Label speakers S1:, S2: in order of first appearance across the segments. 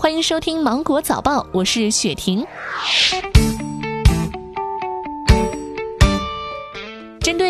S1: 欢迎收听《芒果早报》，我是雪婷。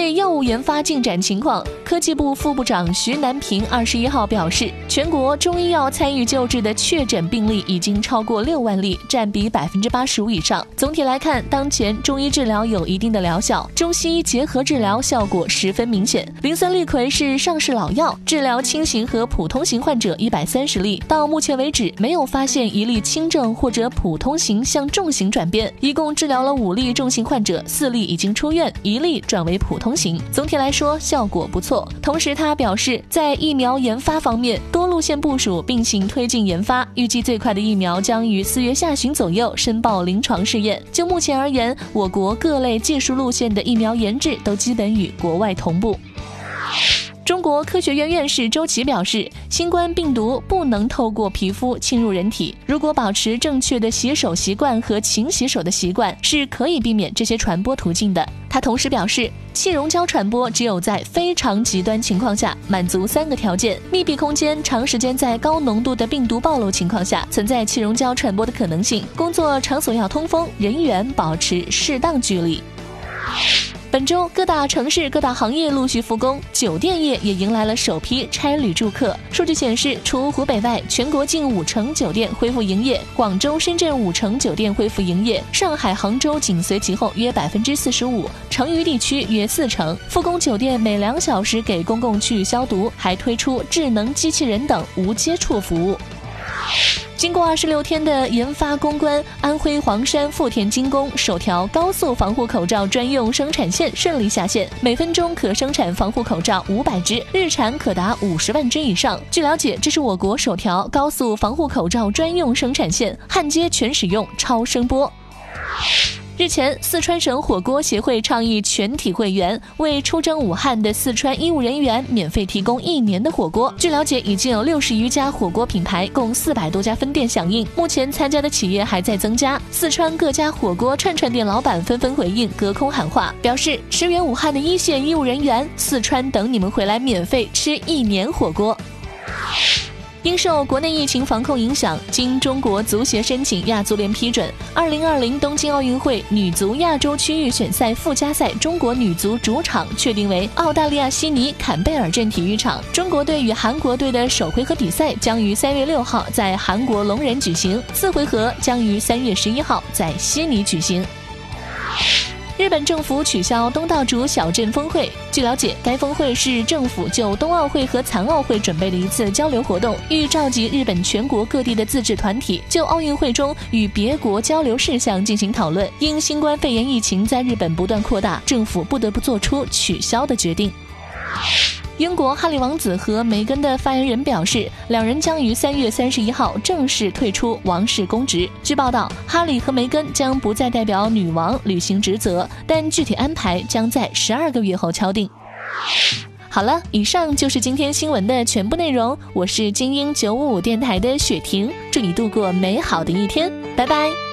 S1: 对药物研发进展情况，科技部副部长徐南平二十一号表示，全国中医药参与救治的确诊病例已经超过六万例，占比百分之八十五以上。总体来看，当前中医治疗有一定的疗效，中西医结合治疗效果十分明显。磷酸氯喹是上市老药，治疗轻型和普通型患者一百三十例，到目前为止没有发现一例轻症或者普通型向重型转变，一共治疗了五例重型患者，四例已经出院，一例转为。普通型，总体来说效果不错。同时，他表示，在疫苗研发方面，多路线部署并行推进研发，预计最快的疫苗将于四月下旬左右申报临床试验。就目前而言，我国各类技术路线的疫苗研制都基本与国外同步。中国科学院院士周琦表示，新冠病毒不能透过皮肤侵入人体。如果保持正确的洗手习惯和勤洗手的习惯，是可以避免这些传播途径的。他同时表示，气溶胶传播只有在非常极端情况下，满足三个条件：密闭空间、长时间在高浓度的病毒暴露情况下，存在气溶胶传播的可能性。工作场所要通风，人员保持适当距离。本周各大城市、各大行业陆续复工，酒店业也迎来了首批差旅住客。数据显示，除湖北外，全国近五成酒店恢复营业，广州、深圳五成酒店恢复营业，上海、杭州紧随其后，约百分之四十五，成渝地区约四成。复工酒店每两小时给公共区域消毒，还推出智能机器人等无接触服务。经过二十六天的研发攻关，安徽黄山富田精工首条高速防护口罩专用生产线顺利下线，每分钟可生产防护口罩五百只，日产可达五十万只以上。据了解，这是我国首条高速防护口罩专用生产线，焊接全使用超声波。日前，四川省火锅协会倡议全体会员为出征武汉的四川医务人员免费提供一年的火锅。据了解，已经有六十余家火锅品牌，共四百多家分店响应。目前参加的企业还在增加。四川各家火锅串串店老板纷纷回应，隔空喊话，表示驰援武汉的一线医务人员，四川等你们回来免费吃一年火锅。因受国内疫情防控影响，经中国足协申请，亚足联批准，2020东京奥运会女足亚洲区域选赛附加赛中国女足主场确定为澳大利亚悉尼坎贝尔镇体育场。中国队与韩国队的首回合比赛将于3月6号在韩国龙仁举行，次回合将于3月11号在悉尼举行。日本政府取消东道主小镇峰会。据了解，该峰会是政府就冬奥会和残奥会准备的一次交流活动，欲召集日本全国各地的自治团体，就奥运会中与别国交流事项进行讨论。因新冠肺炎疫情在日本不断扩大，政府不得不做出取消的决定。英国哈利王子和梅根的发言人表示，两人将于三月三十一号正式退出王室公职。据报道，哈利和梅根将不再代表女王履行职责，但具体安排将在十二个月后敲定。好了，以上就是今天新闻的全部内容。我是精英九五五电台的雪婷，祝你度过美好的一天，拜拜。